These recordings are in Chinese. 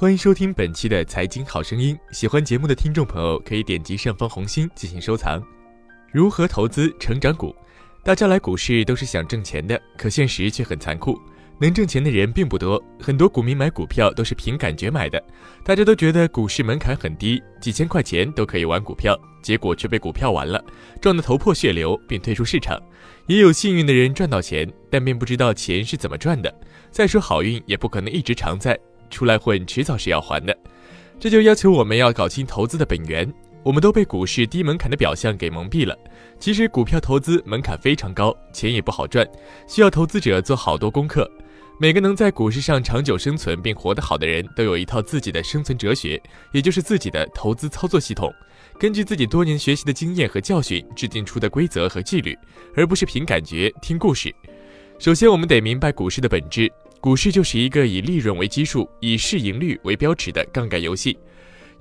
欢迎收听本期的财经好声音。喜欢节目的听众朋友可以点击上方红心进行收藏。如何投资成长股？大家来股市都是想挣钱的，可现实却很残酷，能挣钱的人并不多。很多股民买股票都是凭感觉买的，大家都觉得股市门槛很低，几千块钱都可以玩股票，结果却被股票玩了，撞得头破血流，并退出市场。也有幸运的人赚到钱，但并不知道钱是怎么赚的。再说好运也不可能一直常在。出来混，迟早是要还的，这就要求我们要搞清投资的本源。我们都被股市低门槛的表象给蒙蔽了。其实股票投资门槛非常高，钱也不好赚，需要投资者做好多功课。每个能在股市上长久生存并活得好的人，都有一套自己的生存哲学，也就是自己的投资操作系统，根据自己多年学习的经验和教训制定出的规则和纪律，而不是凭感觉听故事。首先，我们得明白股市的本质。股市就是一个以利润为基数、以市盈率为标尺的杠杆游戏。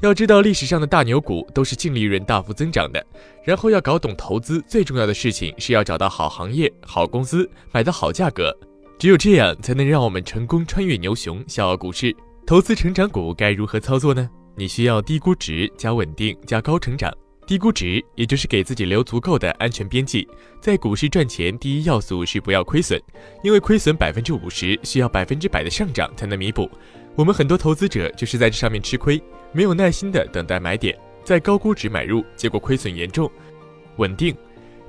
要知道，历史上的大牛股都是净利润大幅增长的。然后要搞懂投资，最重要的事情是要找到好行业、好公司，买到好价格。只有这样，才能让我们成功穿越牛熊，笑傲股市。投资成长股该如何操作呢？你需要低估值加稳定加高成长。低估值，也就是给自己留足够的安全边际。在股市赚钱，第一要素是不要亏损，因为亏损百分之五十需要百分之百的上涨才能弥补。我们很多投资者就是在这上面吃亏，没有耐心的等待买点，在高估值买入，结果亏损严重。稳定。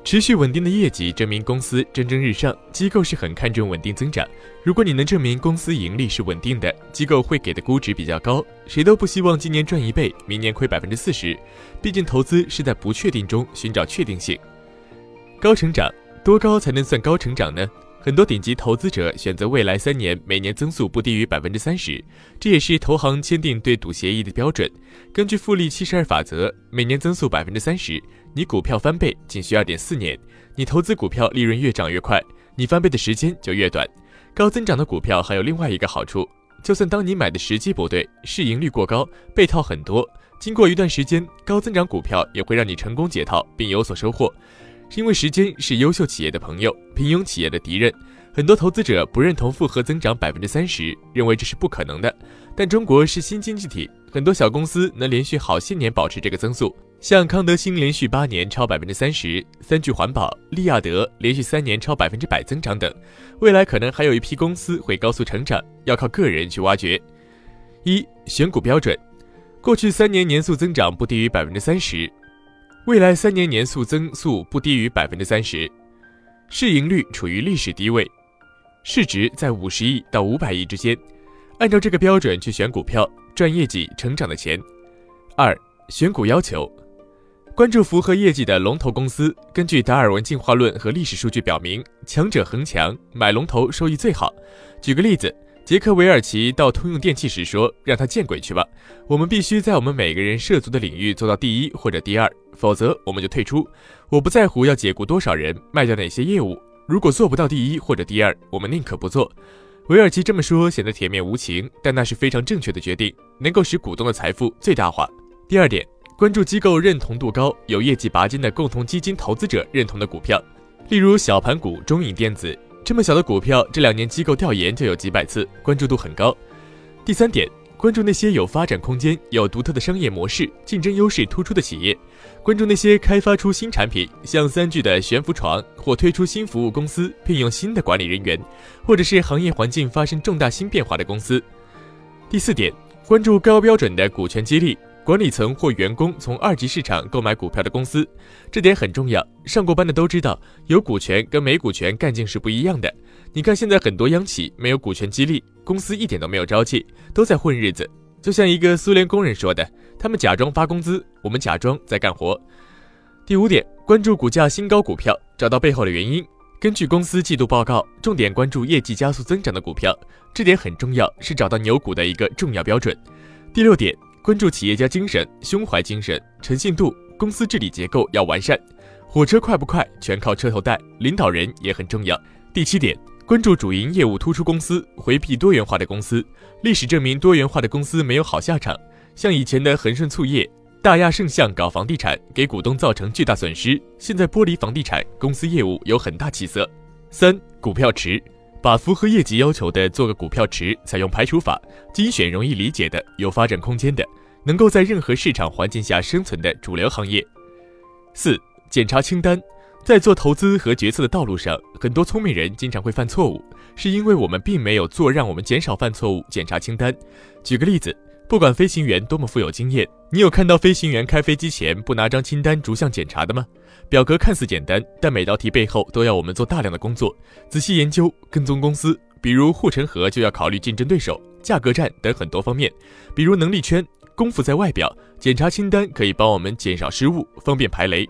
持续稳定的业绩证明公司蒸蒸日上，机构是很看重稳定增长。如果你能证明公司盈利是稳定的，机构会给的估值比较高。谁都不希望今年赚一倍，明年亏百分之四十，毕竟投资是在不确定中寻找确定性。高成长，多高才能算高成长呢？很多顶级投资者选择未来三年每年增速不低于百分之三十，这也是投行签订对赌协议的标准。根据复利七十二法则，每年增速百分之三十，你股票翻倍仅需二点四年。你投资股票利润越涨越快，你翻倍的时间就越短。高增长的股票还有另外一个好处，就算当你买的时机不对，市盈率过高，被套很多，经过一段时间，高增长股票也会让你成功解套并有所收获。因为时间是优秀企业的朋友，平庸企业的敌人。很多投资者不认同复合增长百分之三十，认为这是不可能的。但中国是新经济体，很多小公司能连续好些年保持这个增速，像康德新连续八年超百分之三十，三聚环保、利亚德连续三年超百分之百增长等。未来可能还有一批公司会高速成长，要靠个人去挖掘。一选股标准，过去三年年速增长不低于百分之三十。未来三年年速增速不低于百分之三十，市盈率处于历史低位，市值在五十亿到五百亿之间，按照这个标准去选股票，赚业绩成长的钱。二、选股要求，关注符合业绩的龙头公司。根据达尔文进化论和历史数据表明，强者恒强，买龙头收益最好。举个例子。杰克韦尔奇到通用电气时说：“让他见鬼去吧！我们必须在我们每个人涉足的领域做到第一或者第二，否则我们就退出。我不在乎要解雇多少人，卖掉哪些业务。如果做不到第一或者第二，我们宁可不做。”韦尔奇这么说显得铁面无情，但那是非常正确的决定，能够使股东的财富最大化。第二点，关注机构认同度高、有业绩拔尖的共同基金投资者认同的股票，例如小盘股中影电子。这么小的股票，这两年机构调研就有几百次，关注度很高。第三点，关注那些有发展空间、有独特的商业模式、竞争优势突出的企业，关注那些开发出新产品，像三聚的悬浮床，或推出新服务公司，聘用新的管理人员，或者是行业环境发生重大新变化的公司。第四点，关注高标准的股权激励。管理层或员工从二级市场购买股票的公司，这点很重要。上过班的都知道，有股权跟没股权干劲是不一样的。你看现在很多央企没有股权激励，公司一点都没有朝气，都在混日子。就像一个苏联工人说的：“他们假装发工资，我们假装在干活。”第五点，关注股价新高股票，找到背后的原因。根据公司季度报告，重点关注业绩加速增长的股票，这点很重要，是找到牛股的一个重要标准。第六点。关注企业家精神、胸怀精神、诚信度，公司治理结构要完善。火车快不快，全靠车头带，领导人也很重要。第七点，关注主营业务突出公司，回避多元化的公司。历史证明，多元化的公司没有好下场。像以前的恒顺醋业，大亚圣象搞房地产，给股东造成巨大损失。现在剥离房地产，公司业务有很大起色。三、股票池。把符合业绩要求的做个股票池，采用排除法，精选容易理解的、有发展空间的、能够在任何市场环境下生存的主流行业。四、检查清单，在做投资和决策的道路上，很多聪明人经常会犯错误，是因为我们并没有做让我们减少犯错误检查清单。举个例子。不管飞行员多么富有经验，你有看到飞行员开飞机前不拿张清单逐项检查的吗？表格看似简单，但每道题背后都要我们做大量的工作，仔细研究、跟踪公司。比如护城河就要考虑竞争对手、价格战等很多方面。比如能力圈，功夫在外表，检查清单可以帮我们减少失误，方便排雷。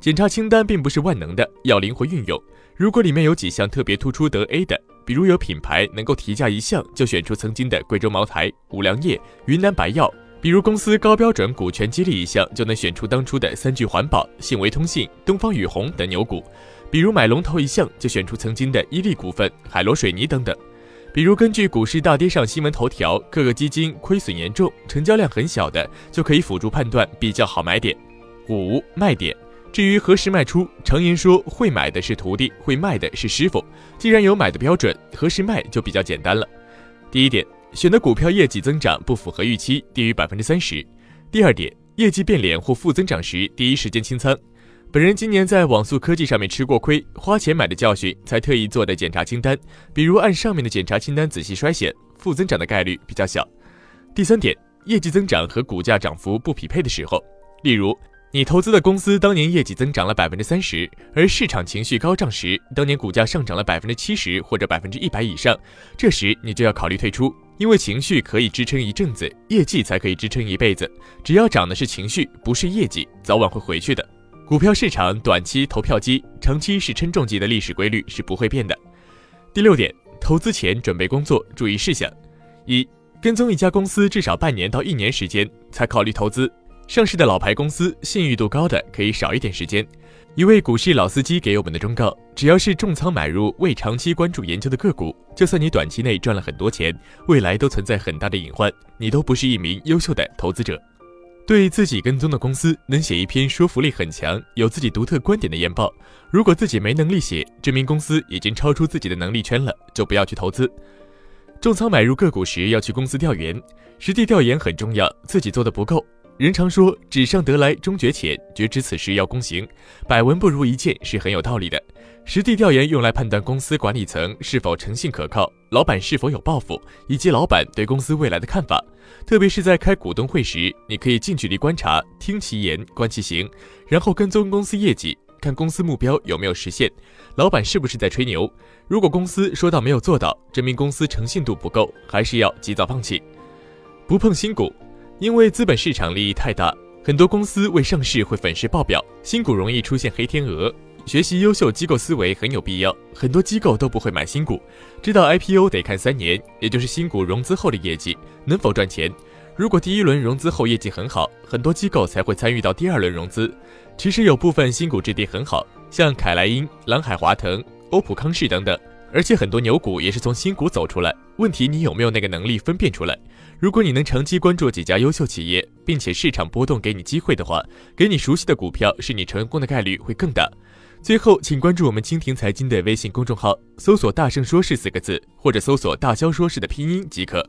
检查清单并不是万能的，要灵活运用。如果里面有几项特别突出得 A 的，比如有品牌能够提价一项就选出曾经的贵州茅台、五粮液、云南白药；比如公司高标准股权激励一项就能选出当初的三聚环保、信维通信、东方雨虹等牛股；比如买龙头一项就选出曾经的伊利股份、海螺水泥等等；比如根据股市大跌上新闻头条，各个基金亏损严重、成交量很小的，就可以辅助判断比较好买点。五卖点。至于何时卖出，常言说会买的是徒弟，会卖的是师傅。既然有买的标准，何时卖就比较简单了。第一点，选的股票业绩增长不符合预期，低于百分之三十。第二点，业绩变脸或负增长时，第一时间清仓。本人今年在网速科技上面吃过亏，花钱买的教训，才特意做的检查清单。比如按上面的检查清单仔细筛选，负增长的概率比较小。第三点，业绩增长和股价涨幅不匹配的时候，例如。你投资的公司当年业绩增长了百分之三十，而市场情绪高涨时，当年股价上涨了百分之七十或者百分之一百以上，这时你就要考虑退出，因为情绪可以支撑一阵子，业绩才可以支撑一辈子。只要涨的是情绪，不是业绩，早晚会回去的。股票市场短期投票机，长期是称重机的历史规律是不会变的。第六点，投资前准备工作注意事项：一、跟踪一家公司至少半年到一年时间才考虑投资。上市的老牌公司，信誉度高的可以少一点时间。一位股市老司机给我们的忠告：只要是重仓买入未长期关注研究的个股，就算你短期内赚了很多钱，未来都存在很大的隐患，你都不是一名优秀的投资者。对自己跟踪的公司，能写一篇说服力很强、有自己独特观点的研报。如果自己没能力写，证明公司已经超出自己的能力圈了，就不要去投资。重仓买入个股时要去公司调研，实地调研很重要，自己做的不够。人常说“纸上得来终觉浅”，觉知此事要躬行，百闻不如一见是很有道理的。实地调研用来判断公司管理层是否诚信可靠，老板是否有抱负，以及老板对公司未来的看法。特别是在开股东会时，你可以近距离观察，听其言，观其行，然后跟踪公司业绩，看公司目标有没有实现，老板是不是在吹牛。如果公司说到没有做到，证明公司诚信度不够，还是要及早放弃，不碰新股。因为资本市场利益太大，很多公司未上市会粉饰报表，新股容易出现黑天鹅。学习优秀机构思维很有必要，很多机构都不会买新股，知道 IPO 得看三年，也就是新股融资后的业绩能否赚钱。如果第一轮融资后业绩很好，很多机构才会参与到第二轮融资。其实有部分新股质地很好，像凯莱英、蓝海华腾、欧普康视等等。而且很多牛股也是从新股走出来，问题你有没有那个能力分辨出来？如果你能长期关注几家优秀企业，并且市场波动给你机会的话，给你熟悉的股票，是你成功的概率会更大。最后，请关注我们蜻蜓财经的微信公众号，搜索“大圣说事”四个字，或者搜索“大肖说事”的拼音即可。